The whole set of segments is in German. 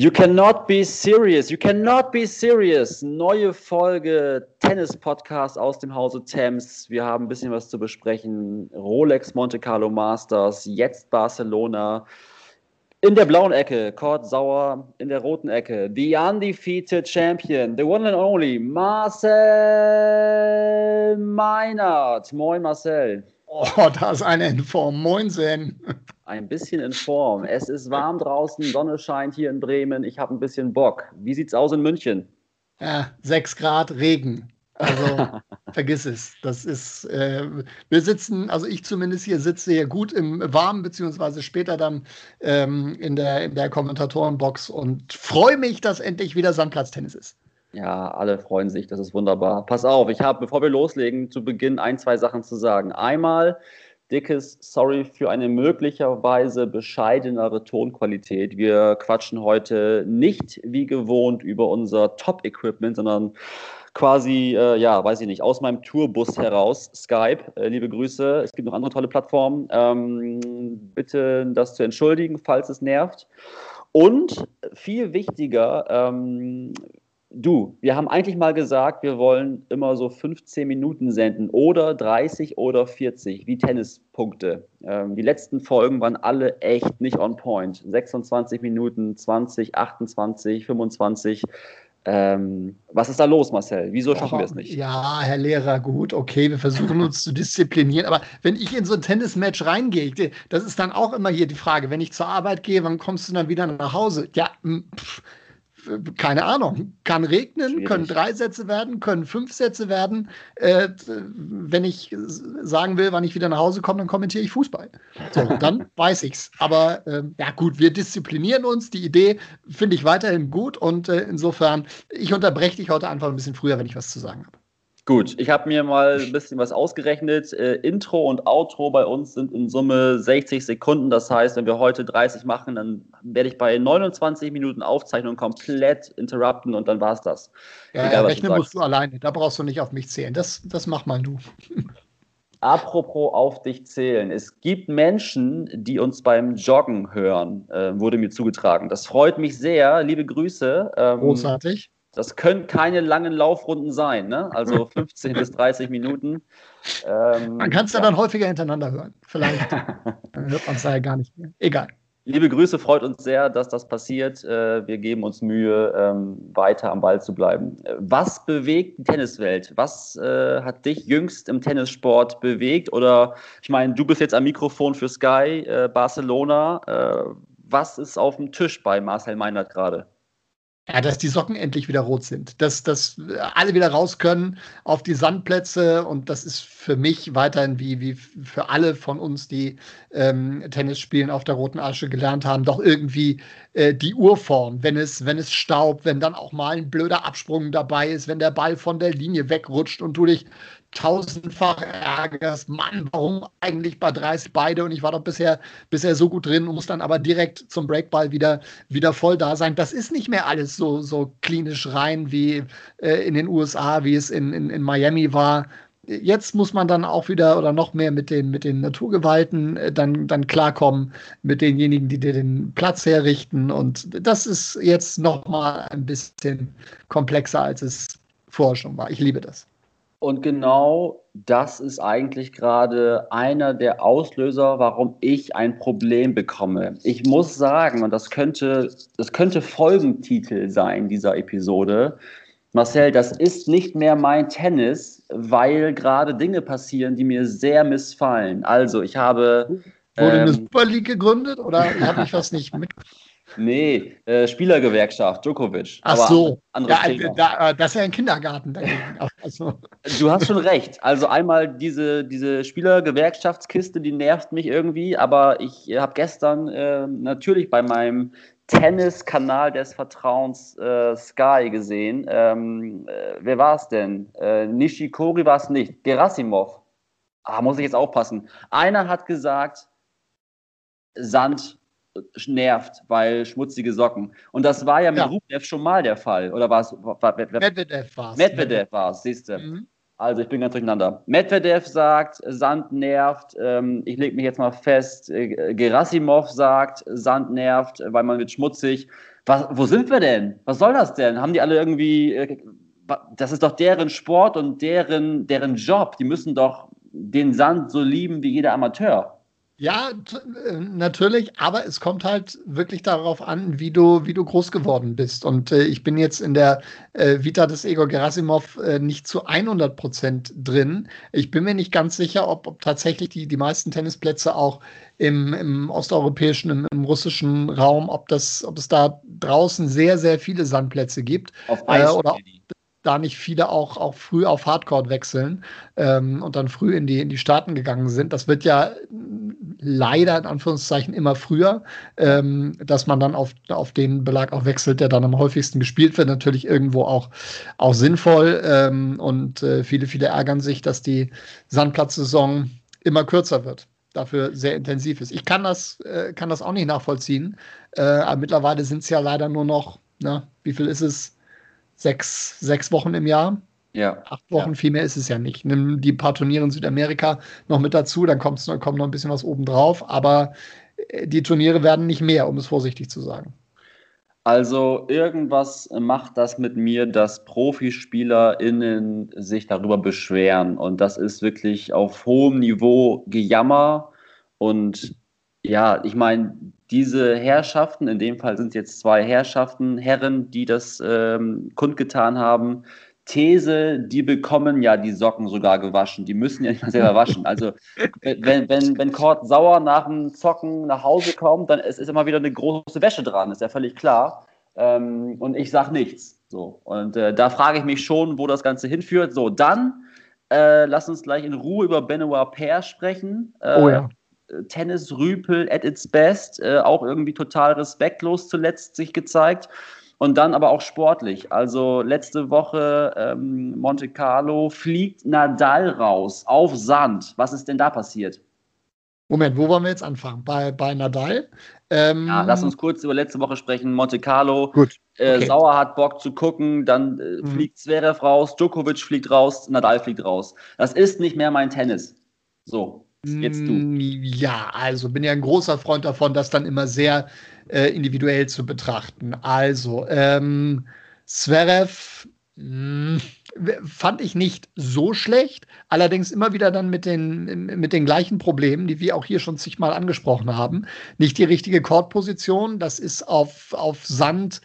You cannot be serious. You cannot be serious. Neue Folge Tennis Podcast aus dem Hause Thames. Wir haben ein bisschen was zu besprechen. Rolex Monte Carlo Masters, jetzt Barcelona. In der blauen Ecke Kurt Sauer, in der roten Ecke the undefeated champion, the one and only Marcel Meinert. Moin Marcel. Oh, da ist eine in Form. Moinsen. Ein bisschen in Form. Es ist warm draußen, Sonne scheint hier in Bremen. Ich habe ein bisschen Bock. Wie sieht's aus in München? Ja, 6 Grad Regen. Also vergiss es. Das ist, äh, wir sitzen, also ich zumindest hier sitze hier gut im Warmen, beziehungsweise später dann ähm, in, der, in der Kommentatorenbox und freue mich, dass endlich wieder Sandplatztennis ist. Ja, alle freuen sich, das ist wunderbar. Pass auf, ich habe, bevor wir loslegen, zu Beginn ein, zwei Sachen zu sagen. Einmal dickes Sorry für eine möglicherweise bescheidenere Tonqualität. Wir quatschen heute nicht wie gewohnt über unser Top-Equipment, sondern quasi, äh, ja, weiß ich nicht, aus meinem Tourbus heraus, Skype. Äh, liebe Grüße. Es gibt noch andere tolle Plattformen. Ähm, bitte das zu entschuldigen, falls es nervt. Und viel wichtiger, ähm, Du, wir haben eigentlich mal gesagt, wir wollen immer so 15 Minuten senden oder 30 oder 40, wie Tennispunkte. Ähm, die letzten Folgen waren alle echt nicht on point. 26 Minuten, 20, 28, 25. Ähm, was ist da los, Marcel? Wieso schaffen wir es nicht? Ja, Herr Lehrer, gut, okay, wir versuchen uns zu disziplinieren. Aber wenn ich in so ein Tennismatch reingehe, das ist dann auch immer hier die Frage, wenn ich zur Arbeit gehe, wann kommst du dann wieder nach Hause? Ja, pff, keine Ahnung, kann regnen, Schwierig. können drei Sätze werden, können fünf Sätze werden. Äh, wenn ich sagen will, wann ich wieder nach Hause komme, dann kommentiere ich Fußball. So, dann weiß ich's. Aber äh, ja gut, wir disziplinieren uns. Die Idee finde ich weiterhin gut und äh, insofern, ich unterbreche dich heute einfach ein bisschen früher, wenn ich was zu sagen habe. Gut, ich habe mir mal ein bisschen was ausgerechnet. Äh, Intro und Outro bei uns sind in Summe 60 Sekunden. Das heißt, wenn wir heute 30 machen, dann werde ich bei 29 Minuten Aufzeichnung komplett interrupten und dann war es das. Ja, Egal, rechnen musst du alleine. Da brauchst du nicht auf mich zählen. Das, das mach mal du. Apropos auf dich zählen. Es gibt Menschen, die uns beim Joggen hören, äh, wurde mir zugetragen. Das freut mich sehr. Liebe Grüße. Ähm, Großartig. Das können keine langen Laufrunden sein, ne? Also 15 bis 30 Minuten. Ähm, man kann es ja. dann häufiger hintereinander hören. Vielleicht dann hört man es da ja gar nicht mehr. Egal. Liebe Grüße, freut uns sehr, dass das passiert. Äh, wir geben uns Mühe, ähm, weiter am Ball zu bleiben. Was bewegt die Tenniswelt? Was äh, hat dich jüngst im Tennissport bewegt? Oder ich meine, du bist jetzt am Mikrofon für Sky äh, Barcelona. Was ist auf dem Tisch bei Marcel Meinert gerade? Ja, dass die Socken endlich wieder rot sind, dass, dass alle wieder raus können auf die Sandplätze. Und das ist für mich weiterhin wie, wie für alle von uns, die ähm, Tennis spielen auf der roten Asche gelernt haben, doch irgendwie äh, die Urform, wenn es, wenn es staubt, wenn dann auch mal ein blöder Absprung dabei ist, wenn der Ball von der Linie wegrutscht und du dich tausendfach ärgerst, Mann, warum eigentlich bei 30 beide und ich war doch bisher, bisher so gut drin und muss dann aber direkt zum Breakball wieder, wieder voll da sein. Das ist nicht mehr alles so, so klinisch rein wie äh, in den USA, wie es in, in, in Miami war. Jetzt muss man dann auch wieder oder noch mehr mit den, mit den Naturgewalten äh, dann, dann klarkommen, mit denjenigen, die dir den Platz herrichten. Und das ist jetzt noch mal ein bisschen komplexer, als es vorher schon war. Ich liebe das. Und genau das ist eigentlich gerade einer der Auslöser, warum ich ein Problem bekomme. Ich muss sagen, und das könnte, das könnte Folgentitel sein dieser Episode. Marcel, das ist nicht mehr mein Tennis, weil gerade Dinge passieren, die mir sehr missfallen. Also, ich habe. Wurde ähm, eine Super League gegründet oder habe ich was nicht mitbekommen? Nee, äh, Spielergewerkschaft, Djokovic. Ach so, ja, äh, da, äh, das ist ja ein Kindergarten dagegen. Also. Du hast schon recht. Also einmal diese, diese Spielergewerkschaftskiste, die nervt mich irgendwie, aber ich habe gestern äh, natürlich bei meinem Tennis-Kanal des Vertrauens äh, Sky gesehen. Ähm, äh, wer war es denn? Nishikori war es nicht. Gerasimov. Ah, muss ich jetzt aufpassen. Einer hat gesagt, Sand nervt, weil schmutzige Socken. Und das war ja mit ja. Rublev schon mal der Fall. Oder war es? Medvedev war es. Medvedev war es, siehst du. Mhm. Also ich bin ganz durcheinander. Medvedev sagt, Sand nervt. Ähm, ich lege mich jetzt mal fest. Äh, Gerasimov sagt, Sand nervt, weil man wird schmutzig. Was, wo sind wir denn? Was soll das denn? Haben die alle irgendwie. Äh, das ist doch deren Sport und deren, deren Job. Die müssen doch den Sand so lieben wie jeder Amateur. Ja, äh, natürlich, aber es kommt halt wirklich darauf an, wie du, wie du groß geworden bist. Und äh, ich bin jetzt in der äh, Vita des Egor Gerasimov äh, nicht zu 100 Prozent drin. Ich bin mir nicht ganz sicher, ob, ob tatsächlich die, die meisten Tennisplätze auch im, im osteuropäischen, im, im, russischen Raum, ob, das, ob es da draußen sehr, sehr viele Sandplätze gibt. Auf Eis, äh, oder ob, da nicht viele auch, auch früh auf Hardcore wechseln ähm, und dann früh in die, in die Staaten gegangen sind. Das wird ja leider in Anführungszeichen immer früher, ähm, dass man dann auf, auf den Belag auch wechselt, der dann am häufigsten gespielt wird. Natürlich irgendwo auch, auch sinnvoll ähm, und äh, viele, viele ärgern sich, dass die Sandplatzsaison immer kürzer wird dafür sehr intensiv ist. Ich kann das, äh, kann das auch nicht nachvollziehen. Äh, aber mittlerweile sind es ja leider nur noch, na, wie viel ist es? Sechs, sechs Wochen im Jahr. Ja. Acht Wochen, ja. viel mehr ist es ja nicht. Nimm die paar Turniere in Südamerika noch mit dazu, dann kommt noch, kommt noch ein bisschen was obendrauf, aber äh, die Turniere werden nicht mehr, um es vorsichtig zu sagen. Also irgendwas macht das mit mir, dass ProfispielerInnen sich darüber beschweren. Und das ist wirklich auf hohem Niveau Gejammer. Und ja, ich meine, diese Herrschaften, in dem Fall sind es jetzt zwei Herrschaften, Herren, die das ähm, kundgetan haben, These, die bekommen ja die Socken sogar gewaschen. Die müssen ja nicht mal selber waschen. Also wenn, wenn, wenn Kurt sauer nach dem Zocken nach Hause kommt, dann ist, ist immer wieder eine große Wäsche dran, ist ja völlig klar. Ähm, und ich sage nichts. So. Und äh, da frage ich mich schon, wo das Ganze hinführt. So, dann äh, lass uns gleich in Ruhe über Benoit Paire sprechen. Äh, oh ja. Tennis-Rüpel at its best, äh, auch irgendwie total respektlos zuletzt sich gezeigt. Und dann aber auch sportlich. Also letzte Woche ähm, Monte Carlo fliegt Nadal raus auf Sand. Was ist denn da passiert? Moment, wo wollen wir jetzt anfangen? Bei, bei Nadal? Ähm, ja, lass uns kurz über letzte Woche sprechen. Monte Carlo. Gut. Äh, okay. Äh, Sauer hat Bock zu gucken, dann äh, mhm. fliegt Zverev raus, Djokovic fliegt raus, Nadal fliegt raus. Das ist nicht mehr mein Tennis. So. Jetzt du. Mm, ja, also bin ja ein großer Freund davon, das dann immer sehr äh, individuell zu betrachten. Also, ähm, Zverev mm, fand ich nicht so schlecht, allerdings immer wieder dann mit den, mit den gleichen Problemen, die wir auch hier schon zigmal angesprochen haben. Nicht die richtige Chordposition, das ist auf, auf Sand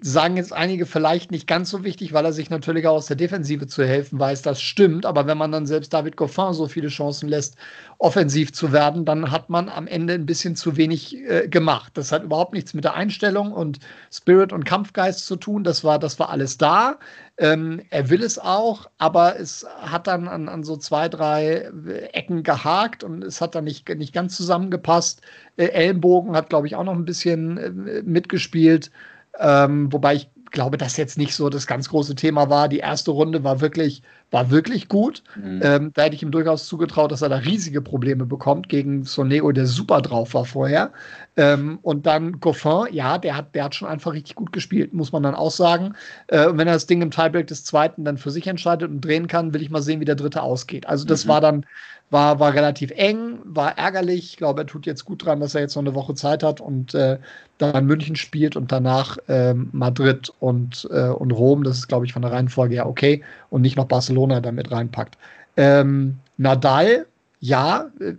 sagen jetzt einige vielleicht nicht ganz so wichtig, weil er sich natürlich auch aus der Defensive zu helfen weiß. Das stimmt. Aber wenn man dann selbst David Goffin so viele Chancen lässt, offensiv zu werden, dann hat man am Ende ein bisschen zu wenig äh, gemacht. Das hat überhaupt nichts mit der Einstellung und Spirit und Kampfgeist zu tun. Das war, das war alles da. Ähm, er will es auch, aber es hat dann an, an so zwei, drei Ecken gehakt und es hat dann nicht, nicht ganz zusammengepasst. Äh, Ellenbogen hat, glaube ich, auch noch ein bisschen äh, mitgespielt. Ähm, wobei ich glaube, das jetzt nicht so das ganz große Thema war. Die erste Runde war wirklich, war wirklich gut. Mhm. Ähm, da hätte ich ihm durchaus zugetraut, dass er da riesige Probleme bekommt gegen Soneo, der super drauf war vorher. Ähm, und dann Goffin, ja, der hat, der hat schon einfach richtig gut gespielt, muss man dann auch sagen. Äh, und wenn er das Ding im Tiebreak des zweiten dann für sich entscheidet und drehen kann, will ich mal sehen, wie der dritte ausgeht. Also das mhm. war dann war, war relativ eng, war ärgerlich. Ich glaube, er tut jetzt gut dran, dass er jetzt noch eine Woche Zeit hat und äh, dann München spielt und danach äh, Madrid und, äh, und Rom. Das ist, glaube ich, von der Reihenfolge ja okay und nicht noch Barcelona damit reinpackt. Ähm, Nadal, ja, äh,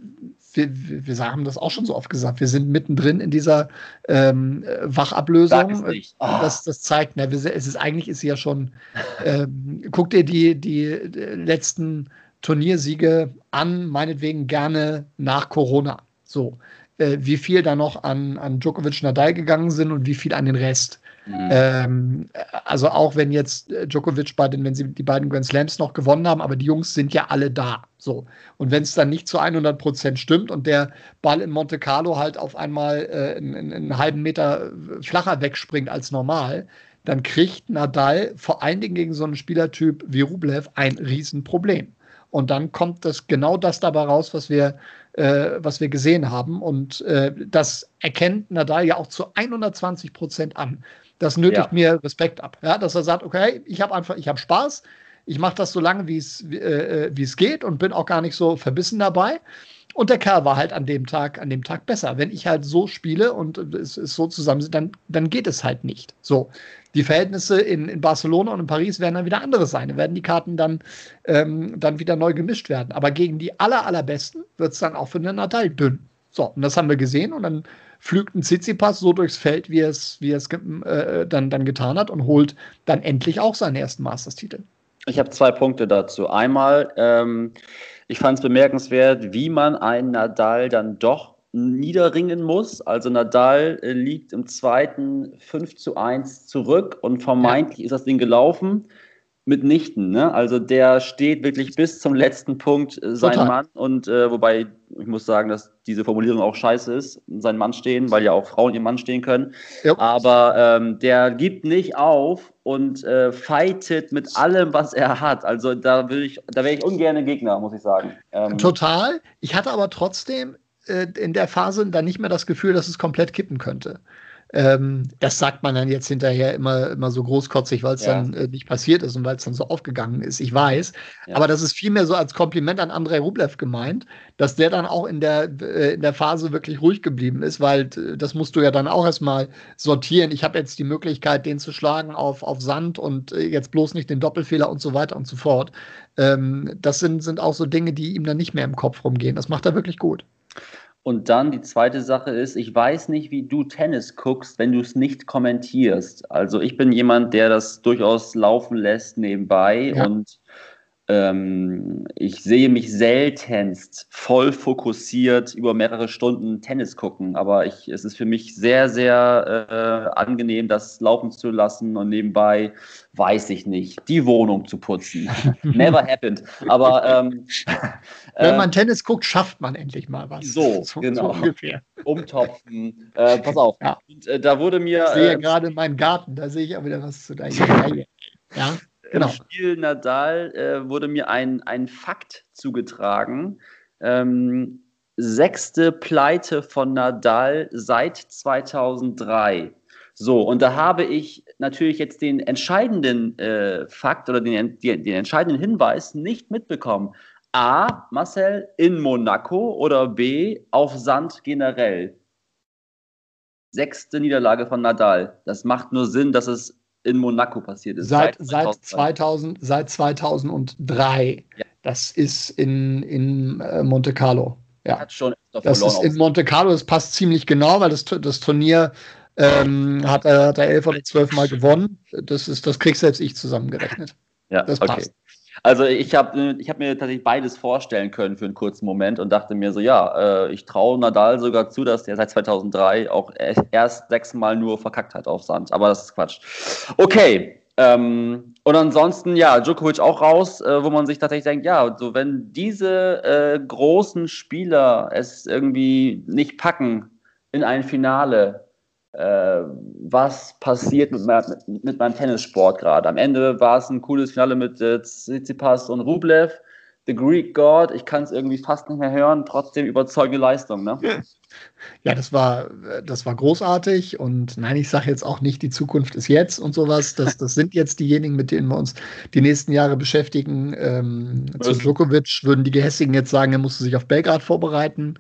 wir, wir haben das auch schon so oft gesagt, wir sind mittendrin in dieser ähm, Wachablösung. Oh. Das, das zeigt, ne, es ist eigentlich ist sie ja schon, ähm, guck dir die, die letzten Turniersiege an, meinetwegen gerne nach Corona. So, äh, wie viel da noch an, an Djokovic Nadal gegangen sind und wie viel an den Rest. Mhm. Ähm, also auch wenn jetzt äh, Djokovic bei den, wenn sie die beiden Grand Slams noch gewonnen haben, aber die Jungs sind ja alle da. So. Und wenn es dann nicht zu 100 Prozent stimmt und der Ball in Monte Carlo halt auf einmal äh, einen, einen halben Meter äh, flacher wegspringt als normal, dann kriegt Nadal vor allen Dingen gegen so einen Spielertyp wie Rublev ein Riesenproblem. Und dann kommt das genau das dabei raus, was wir äh, was wir gesehen haben. Und äh, das erkennt Nadal ja auch zu 120 Prozent an. Das nötigt ja. mir Respekt ab. Ja, dass er sagt, okay, ich habe einfach, ich habe Spaß, ich mache das so lange, wie es äh, wie es geht und bin auch gar nicht so verbissen dabei. Und der Kerl war halt an dem Tag, an dem Tag besser. Wenn ich halt so spiele und es ist so zusammen, dann, dann geht es halt nicht. So. Die Verhältnisse in, in Barcelona und in Paris werden dann wieder andere sein. Da werden die Karten dann, ähm, dann wieder neu gemischt werden. Aber gegen die aller, allerbesten wird es dann auch für den Nadal dünn. So, und das haben wir gesehen und dann pflügt ein Tsitsipas so durchs Feld, wie es, wie es äh, dann, dann getan hat und holt dann endlich auch seinen ersten Masters-Titel. Ich habe zwei Punkte dazu. Einmal, ähm, ich fand es bemerkenswert, wie man einen Nadal dann doch niederringen muss. Also Nadal äh, liegt im zweiten 5 zu 1 zurück und vermeintlich ja. ist das Ding gelaufen. Mitnichten, ne? Also der steht wirklich bis zum letzten Punkt äh, sein Total. Mann und äh, wobei ich muss sagen, dass diese Formulierung auch scheiße ist, sein Mann stehen, weil ja auch Frauen ihren Mann stehen können. Ja. Aber ähm, der gibt nicht auf und äh, fightet mit allem, was er hat. Also da will ich, da wäre ich ungern Gegner, muss ich sagen. Ähm, Total. Ich hatte aber trotzdem äh, in der Phase dann nicht mehr das Gefühl, dass es komplett kippen könnte. Ähm, das sagt man dann jetzt hinterher immer, immer so großkotzig, weil es ja. dann äh, nicht passiert ist und weil es dann so aufgegangen ist. Ich weiß. Ja. Aber das ist vielmehr so als Kompliment an Andrei Rublev gemeint, dass der dann auch in der, äh, in der Phase wirklich ruhig geblieben ist, weil äh, das musst du ja dann auch erstmal sortieren. Ich habe jetzt die Möglichkeit, den zu schlagen auf, auf Sand und äh, jetzt bloß nicht den Doppelfehler und so weiter und so fort. Ähm, das sind, sind auch so Dinge, die ihm dann nicht mehr im Kopf rumgehen. Das macht er wirklich gut. Und dann die zweite Sache ist, ich weiß nicht, wie du Tennis guckst, wenn du es nicht kommentierst. Also ich bin jemand, der das durchaus laufen lässt nebenbei ja. und ähm, ich sehe mich seltenst voll fokussiert über mehrere Stunden Tennis gucken, aber ich, es ist für mich sehr, sehr äh, angenehm, das laufen zu lassen und nebenbei, weiß ich nicht, die Wohnung zu putzen. Never happened. Aber ähm, wenn man äh, Tennis guckt, schafft man endlich mal was. So, so genau. So ungefähr. Umtopfen. Äh, pass auf. Ja. Und, äh, da wurde mir. Ich sehe äh, gerade meinen Garten, da sehe ich auch wieder was zu Reihe. Ja. Genau. Im Spiel Nadal äh, wurde mir ein, ein Fakt zugetragen. Ähm, sechste Pleite von Nadal seit 2003. So, und da habe ich natürlich jetzt den entscheidenden äh, Fakt oder den, den, den entscheidenden Hinweis nicht mitbekommen. A, Marcel, in Monaco oder B, auf Sand generell? Sechste Niederlage von Nadal. Das macht nur Sinn, dass es in Monaco passiert ist. Seit, seit, 2000, seit 2003. Ja. Das ist in, in äh, Monte Carlo. Ja. Hat schon das ist in Monte Carlo, das passt ziemlich genau, weil das, das Turnier ähm, hat, er, hat er elf oder zwölf Mal gewonnen. Das, ist, das krieg selbst ich zusammengerechnet. Ja, das okay. passt. Also ich habe ich hab mir tatsächlich beides vorstellen können für einen kurzen Moment und dachte mir so, ja, äh, ich traue Nadal sogar zu, dass der seit 2003 auch erst sechsmal nur verkackt hat auf Sand. Aber das ist Quatsch. Okay. Ähm, und ansonsten, ja, Djokovic auch raus, äh, wo man sich tatsächlich denkt, ja, so wenn diese äh, großen Spieler es irgendwie nicht packen in ein Finale, äh, was passiert mit, mit, mit meinem Tennissport gerade. Am Ende war es ein cooles Finale mit äh, Tsitsipas und Rublev. The Greek God, ich kann es irgendwie fast nicht mehr hören, trotzdem überzeugende Leistung. Ne? Ja, das war, das war großartig und nein, ich sage jetzt auch nicht, die Zukunft ist jetzt und sowas. Das, das sind jetzt diejenigen, mit denen wir uns die nächsten Jahre beschäftigen. Ähm, zu Djokovic würden die Gehässigen jetzt sagen, er musste sich auf Belgrad vorbereiten.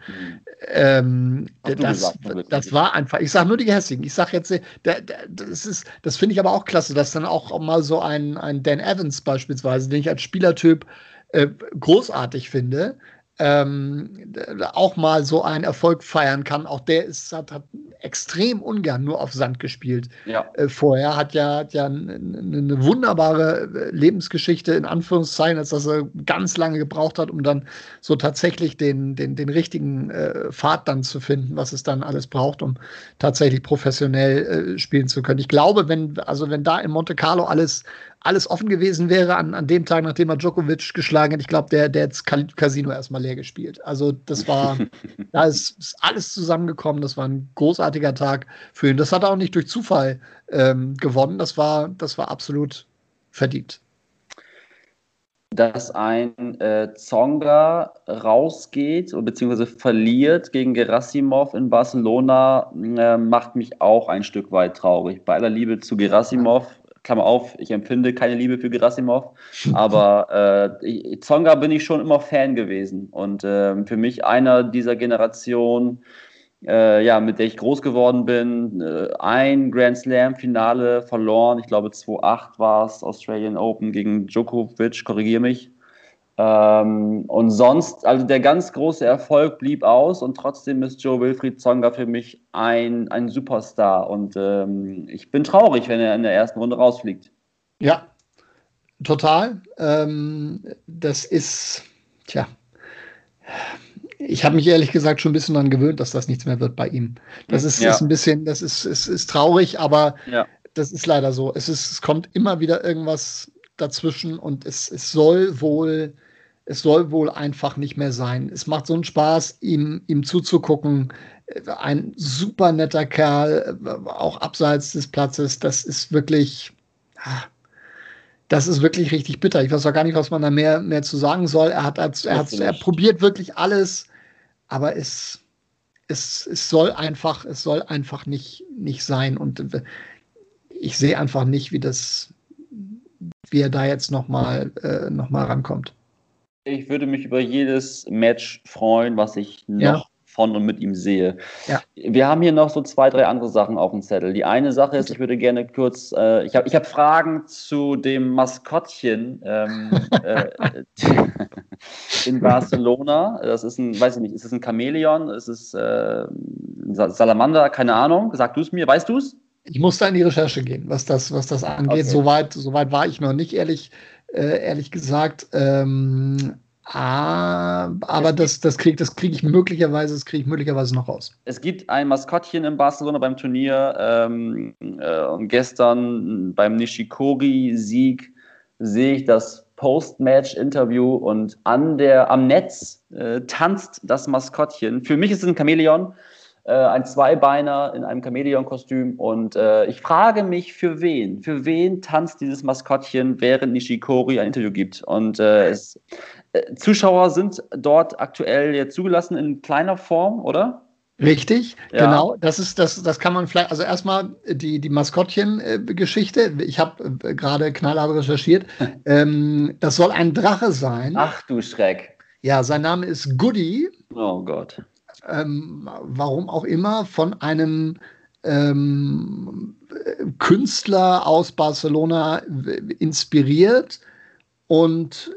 Ähm, das, gesagt, das war einfach, ich sage nur die Gehässigen. Ich sage jetzt, der, der, das das finde ich aber auch klasse, dass dann auch mal so ein, ein Dan Evans beispielsweise, den ich als Spielertyp äh, großartig finde, ähm, auch mal so einen Erfolg feiern kann. Auch der ist, hat, hat extrem ungern nur auf Sand gespielt. Ja. Äh, vorher hat ja, hat ja eine, wunderbare äh, Lebensgeschichte, in Anführungszeichen, als dass er ganz lange gebraucht hat, um dann so tatsächlich den, den, den richtigen äh, Pfad dann zu finden, was es dann alles braucht, um tatsächlich professionell äh, spielen zu können. Ich glaube, wenn, also wenn da in Monte Carlo alles, alles offen gewesen wäre an, an dem Tag, nachdem er Djokovic geschlagen hat, ich glaube, der, der hat Casino erstmal leer gespielt. Also das war, da ist, ist, alles zusammengekommen. Das war ein großartiger Tag für ihn. Das hat er auch nicht durch Zufall ähm, gewonnen. Das war, das war absolut verdient. dass ein äh, Zonga rausgeht beziehungsweise verliert gegen Gerasimov in Barcelona, äh, macht mich auch ein Stück weit traurig. Bei aller Liebe zu Gerasimov, Klammer auf, ich empfinde keine Liebe für Gerasimov, aber äh, Zonga bin ich schon immer Fan gewesen und äh, für mich einer dieser Generation, äh, ja, mit der ich groß geworden bin. Äh, ein Grand Slam-Finale verloren, ich glaube 2-8 war es, Australian Open gegen Djokovic, korrigiere mich. Ähm, und sonst, also der ganz große Erfolg blieb aus und trotzdem ist Joe Wilfried Zonga für mich ein, ein Superstar. Und ähm, ich bin traurig, wenn er in der ersten Runde rausfliegt. Ja, total. Ähm, das ist, tja, ich habe mich ehrlich gesagt schon ein bisschen daran gewöhnt, dass das nichts mehr wird bei ihm. Das ist, ja. ist ein bisschen, das ist, ist, ist traurig, aber ja. das ist leider so. Es, ist, es kommt immer wieder irgendwas dazwischen und es, es soll wohl, es soll wohl einfach nicht mehr sein. Es macht so einen Spaß, ihm, ihm zuzugucken. Ein super netter Kerl, auch abseits des Platzes. Das ist wirklich, ah, das ist wirklich richtig bitter. Ich weiß auch gar nicht, was man da mehr, mehr zu sagen soll. Er hat, er, hat, er probiert wirklich alles, aber es, es, es soll einfach, es soll einfach nicht, nicht sein. Und ich sehe einfach nicht, wie das, wie er da jetzt nochmal äh, noch rankommt. Ich würde mich über jedes Match freuen, was ich noch ja von und mit ihm sehe. Ja. Wir haben hier noch so zwei, drei andere Sachen auf dem Zettel. Die eine Sache ist, ich würde gerne kurz, äh, ich habe ich hab Fragen zu dem Maskottchen ähm, äh, in Barcelona. Das ist ein, weiß ich nicht, ist es ein Chamäleon? Ist es äh, ein Salamander? Keine Ahnung. Sag du es mir, weißt du es? Ich musste in die Recherche gehen, was das, was das angeht. Okay. Soweit, soweit war ich noch nicht, ehrlich, äh, ehrlich gesagt. Ähm, aber das, das kriege das krieg ich möglicherweise, das kriege ich möglicherweise noch raus. Es gibt ein Maskottchen in Barcelona beim Turnier ähm, äh, und gestern beim Nishikori-Sieg sehe ich das Post-Match-Interview und an der, am Netz äh, tanzt das Maskottchen. Für mich ist es ein Chamäleon, äh, ein Zweibeiner in einem Chamäleon-Kostüm und äh, ich frage mich, für wen? Für wen tanzt dieses Maskottchen, während Nishikori ein Interview gibt? Und äh, es, äh, Zuschauer sind dort aktuell jetzt zugelassen in kleiner Form, oder? Richtig, ja. genau. Das ist, das, das kann man vielleicht, also erstmal die, die Maskottchen-Geschichte. Ich habe äh, gerade knallhart recherchiert. ähm, das soll ein Drache sein. Ach du Schreck. Ja, sein Name ist Goody. Oh Gott. Ähm, warum auch immer, von einem ähm, Künstler aus Barcelona inspiriert. Und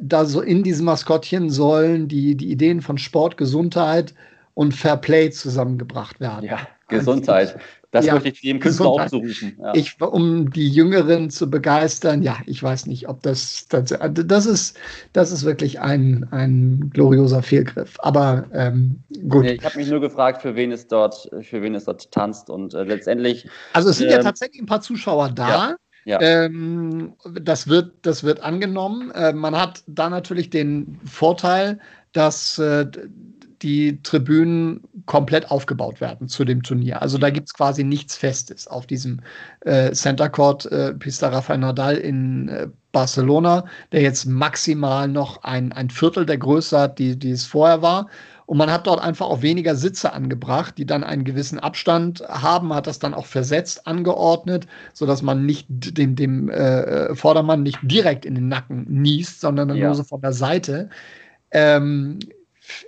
da so in diesem Maskottchen sollen die, die Ideen von Sport, Gesundheit und Fair Play zusammengebracht werden. Ja, Gesundheit. Das ja, möchte ich jedem Künstler auch zurufen. Ja. Ich, um die Jüngeren zu begeistern, ja, ich weiß nicht, ob das, das, das ist, das ist wirklich ein, ein glorioser Fehlgriff. Aber ähm, gut. Nee, ich habe mich nur gefragt, für wen es dort, für wen es dort tanzt und äh, letztendlich. Also es sind ähm, ja tatsächlich ein paar Zuschauer da. Ja. Ja. Ähm, das, wird, das wird angenommen. Äh, man hat da natürlich den Vorteil, dass äh, die Tribünen komplett aufgebaut werden zu dem Turnier. Also da gibt es quasi nichts Festes auf diesem äh, Center Court äh, Pista Rafael Nadal in äh, Barcelona, der jetzt maximal noch ein, ein Viertel der Größe hat, die, die es vorher war. Und man hat dort einfach auch weniger Sitze angebracht, die dann einen gewissen Abstand haben, hat das dann auch versetzt angeordnet, sodass man nicht dem, dem äh, Vordermann nicht direkt in den Nacken niest, sondern ja. nur so von der Seite. Ähm,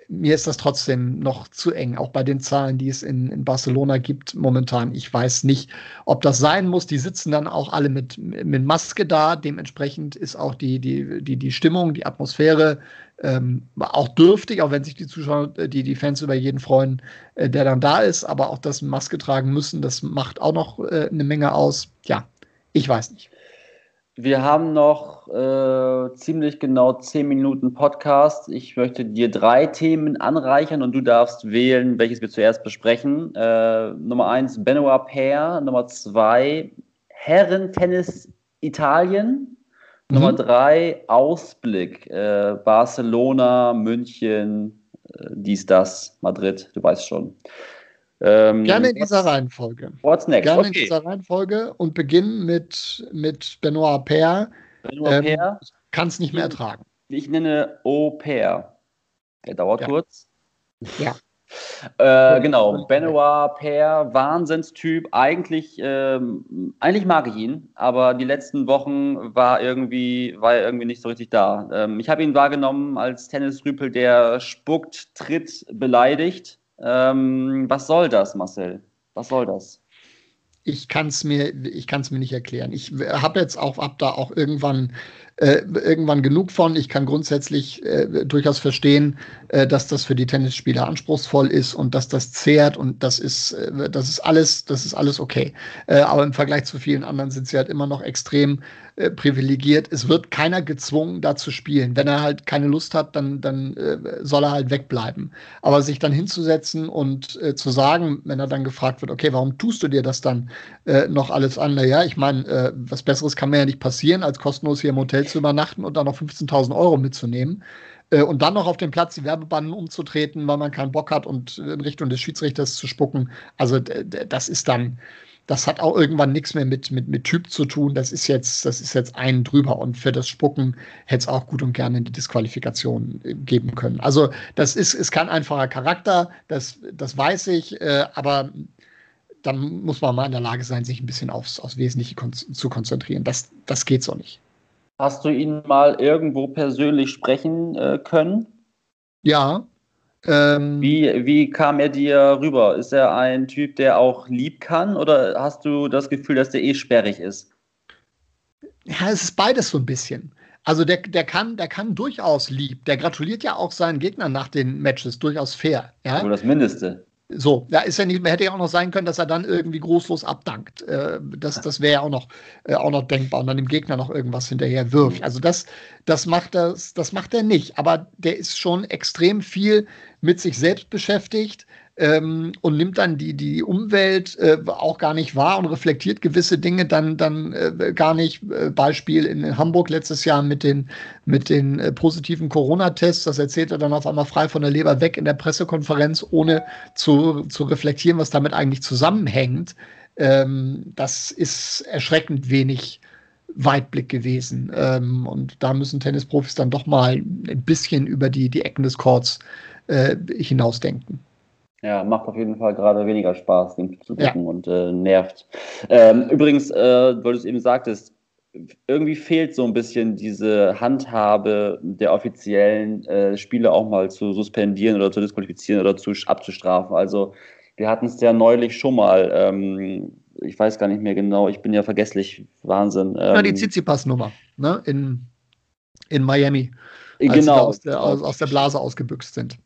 mir ist das trotzdem noch zu eng, auch bei den Zahlen, die es in, in, Barcelona gibt momentan. Ich weiß nicht, ob das sein muss. Die sitzen dann auch alle mit, mit Maske da. Dementsprechend ist auch die, die, die, die Stimmung, die Atmosphäre ähm, auch dürftig, auch wenn sich die Zuschauer, äh, die, die Fans über jeden freuen, äh, der dann da ist. Aber auch das Maske tragen müssen, das macht auch noch äh, eine Menge aus. Ja, ich weiß nicht. Wir haben noch äh, ziemlich genau zehn Minuten Podcast. Ich möchte dir drei Themen anreichern und du darfst wählen, welches wir zuerst besprechen. Äh, Nummer eins Benoit Paire, Nummer zwei Herren-Tennis Italien, mhm. Nummer drei Ausblick äh, Barcelona, München, äh, dies, das, Madrid, du weißt schon. Ähm, Gerne in dieser Reihenfolge. What's next? Gerne okay. in dieser Reihenfolge und beginnen mit, mit Benoit Paire. Benoit ähm, Paire. kann es nicht mehr ertragen. Ich nenne Au pair. Der dauert Ja. kurz. Ja. Äh, genau, Benoit Pair, Wahnsinnstyp. Eigentlich, ähm, eigentlich mag ich ihn, aber die letzten Wochen war irgendwie, war er irgendwie nicht so richtig da. Ähm, ich habe ihn wahrgenommen als Tennisrüpel, der spuckt, tritt, beleidigt. Ähm, was soll das, Marcel? Was soll das? ich kann es mir, ich kann mir nicht erklären. Ich habe jetzt auch, hab da auch irgendwann, äh, irgendwann genug von. Ich kann grundsätzlich äh, durchaus verstehen, äh, dass das für die Tennisspieler anspruchsvoll ist und dass das zehrt und das ist, äh, das ist alles, das ist alles okay. Äh, aber im Vergleich zu vielen anderen sind sie halt immer noch extrem äh, privilegiert. Es wird keiner gezwungen, da zu spielen. Wenn er halt keine Lust hat, dann, dann äh, soll er halt wegbleiben. Aber sich dann hinzusetzen und zu sagen, wenn er dann gefragt wird, okay, warum tust du dir das dann noch alles an? Naja, ich meine, was Besseres kann mir ja nicht passieren, als kostenlos hier im Hotel zu übernachten und dann noch 15.000 Euro mitzunehmen. Äh, und dann noch auf dem Platz die Werbebanden umzutreten, weil man keinen Bock hat und in Richtung des Schiedsrichters zu spucken. Also das ist dann, das hat auch irgendwann nichts mehr mit, mit, mit Typ zu tun. Das ist jetzt, das ist jetzt einen drüber. Und für das Spucken hätte es auch gut und gerne eine Disqualifikation äh, geben können. Also das ist, ist kein einfacher Charakter, das, das weiß ich, äh, aber dann muss man mal in der Lage sein, sich ein bisschen aufs, aufs Wesentliche kon zu konzentrieren. Das, das geht so nicht. Hast du ihn mal irgendwo persönlich sprechen äh, können? Ja. Ähm, Wie, wie kam er dir rüber? Ist er ein Typ, der auch lieb kann oder hast du das Gefühl, dass der eh sperrig ist? Ja, es ist beides so ein bisschen. Also der, der, kann, der kann durchaus lieb. Der gratuliert ja auch seinen Gegnern nach den Matches durchaus fair. Ja? Nur das Mindeste. So, da ist ja nicht, hätte ja auch noch sein können, dass er dann irgendwie großlos abdankt. Äh, das das wäre ja auch noch, äh, auch noch denkbar und dann dem Gegner noch irgendwas hinterher wirft. Also das, das macht das, das macht er nicht. Aber der ist schon extrem viel mit sich selbst beschäftigt ähm, und nimmt dann die, die Umwelt äh, auch gar nicht wahr und reflektiert gewisse Dinge dann, dann äh, gar nicht. Äh, Beispiel in Hamburg letztes Jahr mit den, mit den äh, positiven Corona-Tests, das erzählt er dann auf einmal frei von der Leber weg in der Pressekonferenz, ohne zu, zu reflektieren, was damit eigentlich zusammenhängt. Ähm, das ist erschreckend wenig Weitblick gewesen. Ähm, und da müssen Tennisprofis dann doch mal ein bisschen über die, die Ecken des Courts äh, hinausdenken. Ja, macht auf jeden Fall gerade weniger Spaß, dem zu Ja. gucken und äh, nervt. Ähm, übrigens, äh, weil du es eben sagtest, irgendwie fehlt so ein bisschen diese Handhabe der offiziellen äh, Spiele auch mal zu suspendieren oder zu disqualifizieren oder zu abzustrafen. Also wir hatten es ja neulich schon mal. Ähm, ich weiß gar nicht mehr genau. Ich bin ja vergesslich. Wahnsinn. Ähm, Ja, die Tsitsipas-Nummer ne? in, in Miami, als genau. aus der, aus, aus der Blase ausgebüxt sind.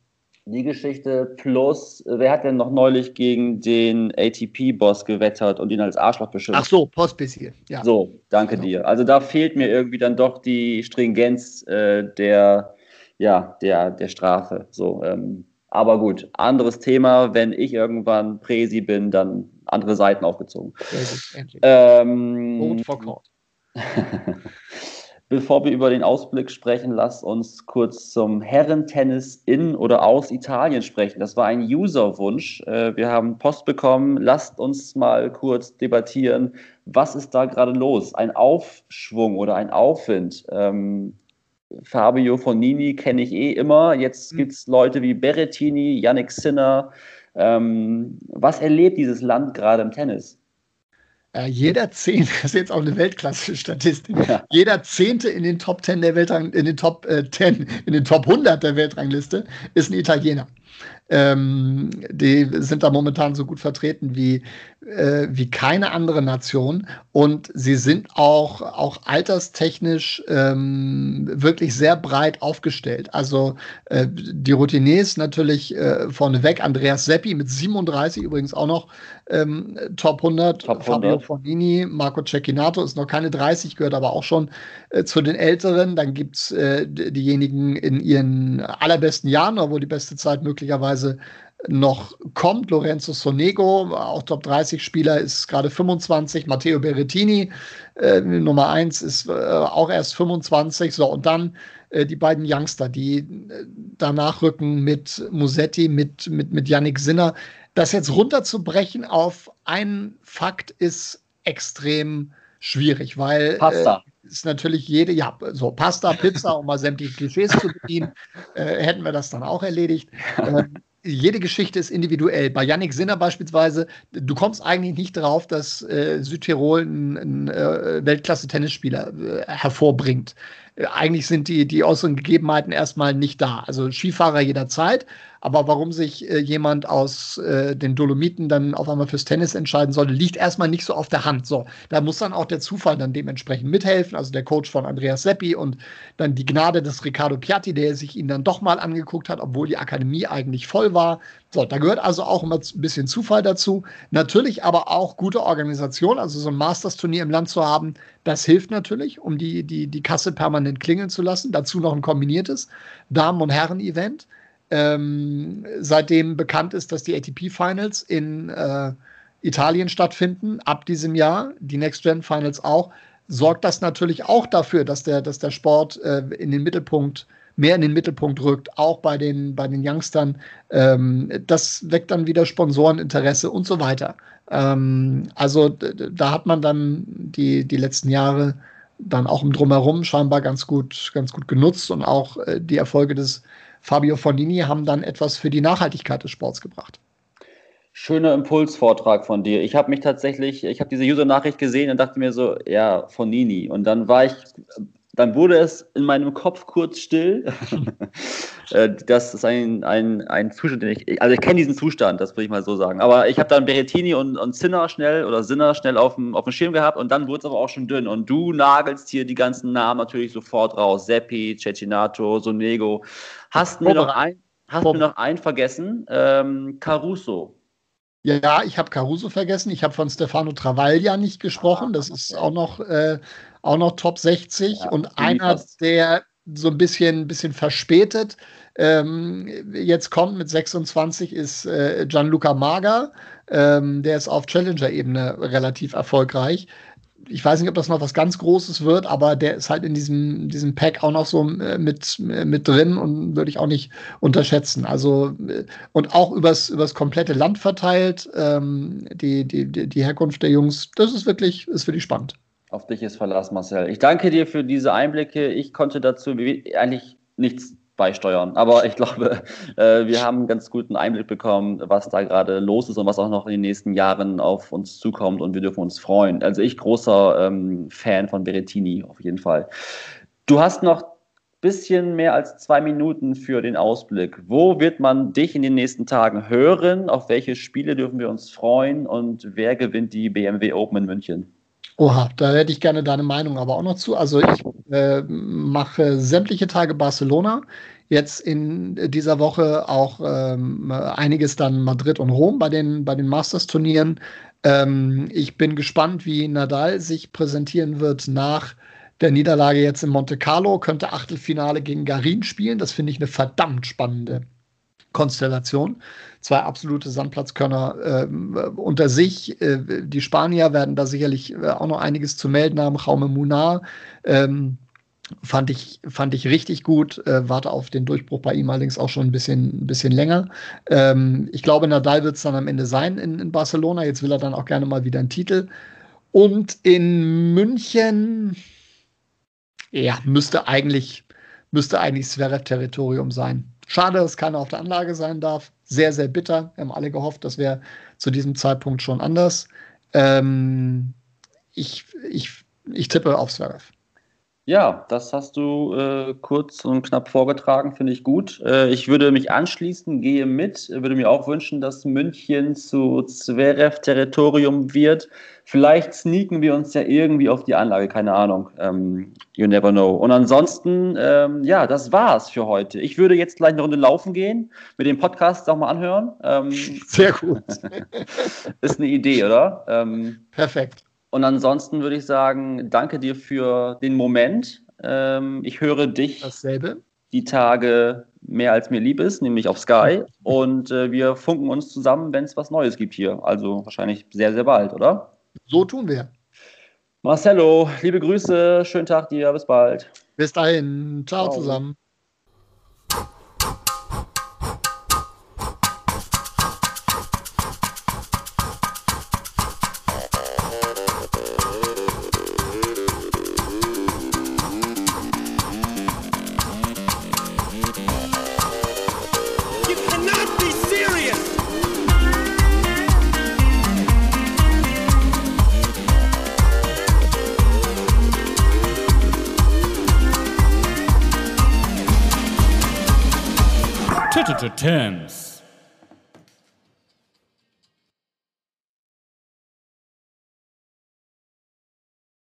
Die Geschichte plus, äh, wer hat denn noch neulich gegen den ATP-Boss gewettert und ihn als Arschloch beschimpft? Ach so, Postbissier. Ja. So, danke Genau. dir. Also da fehlt mir irgendwie dann doch die Stringenz äh, der, ja, der, der Strafe. So, ähm, aber gut, anderes Thema. Wenn ich irgendwann Präsi bin, dann andere Seiten aufgezogen. Sehr gut, endlich. Ähm, Vote for Court. Bevor wir über den Ausblick sprechen, lasst uns kurz zum Herrentennis in oder aus Italien sprechen. Das war ein Userwunsch. Äh, Wir haben Post bekommen. Lasst uns mal kurz debattieren. Was ist da gerade los? Ein Aufschwung oder ein Aufwind? Ähm, Fabio Fonini kenne ich eh immer. Jetzt Mhm. gibt es Leute wie Berrettini, Yannick Sinner. Ähm, was erlebt dieses Land gerade im Tennis? Äh, jeder Zehnte, das ist jetzt auch eine Weltklasse-Statistik, Ja. jeder Zehnte in den Top 10 der Weltrang, in den Top äh, 10, in den Top 100 der Weltrangliste ist ein Italiener. Ähm, die sind da momentan so gut vertreten wie, äh, wie keine andere Nation und sie sind auch, auch alterstechnisch ähm, wirklich sehr breit aufgestellt. Also äh, die Routiniers natürlich äh, vorneweg, Andreas Seppi mit 37 übrigens auch noch ähm, Top 100, Top Fabio 100. Fornini, Marco Cecchinato ist noch keine 30, gehört aber auch schon äh, zu den Älteren. Dann gibt es äh, diejenigen in ihren allerbesten Jahren, wo die beste Zeit möglicherweise noch kommt. Lorenzo Sonego, auch Top 30 Spieler, ist gerade 25. Matteo Berrettini, äh, Nummer 1, ist äh, auch erst 25. So, und dann äh, die beiden Youngster, die äh, danach rücken mit Musetti, mit, mit, mit Yannick Sinner. Das jetzt runterzubrechen auf einen Fakt ist extrem schwierig, weil Pasta. Äh, ist natürlich jede, ja, so Pasta, Pizza, um mal sämtliche Klischees zu bedienen, äh, hätten wir das dann auch erledigt. Ähm, jede Geschichte ist individuell. Bei Yannick Sinner beispielsweise, du kommst eigentlich nicht drauf, dass äh, Südtirol einen, einen äh, Weltklasse-Tennisspieler äh, hervorbringt. Eigentlich sind die, die äußeren Gegebenheiten erstmal nicht da. Also Skifahrer jederzeit, aber warum sich äh, jemand aus äh, den Dolomiten dann auf einmal fürs Tennis entscheiden sollte, liegt erstmal nicht so auf der Hand. So, da muss dann auch der Zufall dann dementsprechend mithelfen. Also der Coach von Andreas Seppi und dann die Gnade des Riccardo Piatti, der sich ihn dann doch mal angeguckt hat, obwohl die Akademie eigentlich voll war. So, da gehört also auch immer ein bisschen Zufall dazu. Natürlich aber auch gute Organisation, also so ein Masters-Turnier im Land zu haben, das hilft natürlich, um die, die, die Kasse permanent klingeln zu lassen. Dazu noch ein kombiniertes Damen- und Herren-Event ähm, seitdem bekannt ist, dass die ATP-Finals in äh, Italien stattfinden, ab diesem Jahr, die Next-Gen-Finals auch, sorgt das natürlich auch dafür, dass der, dass der Sport äh, in den Mittelpunkt, mehr in den Mittelpunkt rückt, auch bei den, bei den Youngstern. Ähm, das weckt dann wieder Sponsoreninteresse und so weiter. Ähm, also da hat man dann die, die letzten Jahre dann auch im Drumherum scheinbar ganz gut, ganz gut genutzt und auch äh, die Erfolge des Fabio Fornini haben dann etwas für die Nachhaltigkeit des Sports gebracht. Schöner Impulsvortrag von dir. Ich habe mich tatsächlich, ich habe diese User-Nachricht gesehen und dachte mir so, ja, Fornini. Und dann war ich dann wurde es in meinem Kopf kurz still. Äh, das ist ein, ein, ein Zustand, den ich, also ich kenne diesen Zustand, das würde ich mal so sagen. Aber ich habe dann Berettini und, und Zinner schnell oder Sinner schnell auf dem, auf dem Schirm gehabt und dann wurde es aber auch schon dünn. Und du nagelst hier die ganzen Namen natürlich sofort raus. Seppi, Cecinato, Sonego. Hast mir noch ein, hast mir noch einen vergessen, ähm, Caruso. Ja, ich habe Caruso vergessen. Ich habe von Stefano Travaglia nicht gesprochen. Das ist auch noch, äh, auch noch Top 60. Ja, und einer, der so ein bisschen, bisschen verspätet ähm, jetzt kommt mit 26, ist äh, Gianluca Maga. Ähm, der ist auf Challenger-Ebene relativ erfolgreich ich weiß nicht, ob das noch was ganz Großes wird, aber der ist halt in diesem, diesem Pack auch noch so äh, mit, äh, mit drin und würde ich auch nicht unterschätzen. Also äh, und auch übers, übers komplette Land verteilt, ähm, die, die, die Herkunft der Jungs, das ist wirklich, ist wirklich spannend. Auf dich ist Verlass, Marcel. Ich danke dir für diese Einblicke. Ich konnte dazu eigentlich nichts beisteuern. Aber ich glaube, äh, wir haben einen ganz guten Einblick bekommen, was da gerade los ist und was auch noch in den nächsten Jahren auf uns zukommt und wir dürfen uns freuen. Also ich großer ähm, Fan von Berettini auf jeden Fall. Du hast noch bisschen mehr als zwei Minuten für den Ausblick. Wo wird man dich in den nächsten Tagen hören? Auf welche Spiele dürfen wir uns freuen? Und wer gewinnt die BMW Open in München? Oha, da hätte ich gerne deine Meinung aber auch noch zu. Also ich äh, mache sämtliche Tage Barcelona. Jetzt in dieser Woche auch ähm, einiges dann Madrid und Rom bei den, bei den Masters-Turnieren. Ähm, ich bin gespannt, wie Nadal sich präsentieren wird nach der Niederlage jetzt in Monte Carlo. Könnte Achtelfinale gegen Garin spielen. Das finde ich eine verdammt spannende Konstellation. Zwei absolute Sandplatzkörner äh, unter sich. Äh, die Spanier werden da sicherlich äh, auch noch einiges zu melden haben. Jaume Munar ähm, fand, ich, fand ich richtig gut. Äh, warte auf den Durchbruch bei ihm allerdings auch schon ein bisschen, ein bisschen länger. Ähm, ich glaube, Nadal wird es dann am Ende sein in, in Barcelona. Jetzt will er dann auch gerne mal wieder einen Titel. Und in München, ja, müsste eigentlich, müsste eigentlich Zverev-Territorium sein. Schade, dass keiner auf der Anlage sein darf. Sehr, sehr bitter. Wir haben alle gehofft, das wäre zu diesem Zeitpunkt schon anders. Ähm, ich, ich, ich tippe auf Zverev. Ja, das hast du äh, kurz und knapp vorgetragen, finde ich gut. Äh, ich würde mich anschließen, gehe mit, würde mir auch wünschen, dass München zu Zverev-Territorium wird. Vielleicht sneaken wir uns ja irgendwie auf die Anlage, keine Ahnung. Ähm, you never know. Und ansonsten, ähm, ja, das war's für heute. Ich würde jetzt gleich eine Runde laufen gehen, mit dem Podcast auch mal anhören. Ähm, Sehr gut. ist eine Idee, oder? Ähm, Perfekt. Und ansonsten würde ich sagen, danke dir für den Moment. Ähm, ich höre dich Dasselbe. die Tage mehr als mir lieb ist, nämlich auf Sky. Und äh, wir funken uns zusammen, wenn es was Neues gibt hier. Also wahrscheinlich sehr, sehr bald, oder? So tun wir. Marcello, liebe Grüße, schönen Tag dir, bis bald. Bis dahin, ciao, ciao. zusammen. Tennis.